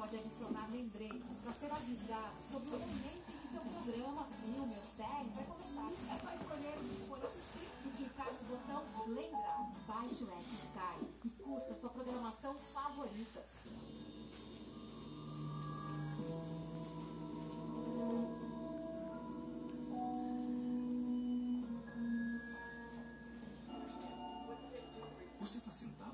pode adicionar lembretes para ser avisado sobre o momento em que seu programa, filme ou série vai começar. É só escolher o que for assistir e clicar no botão Lembrar. Baixe o app Sky e curta sua programação favorita. Você está sentado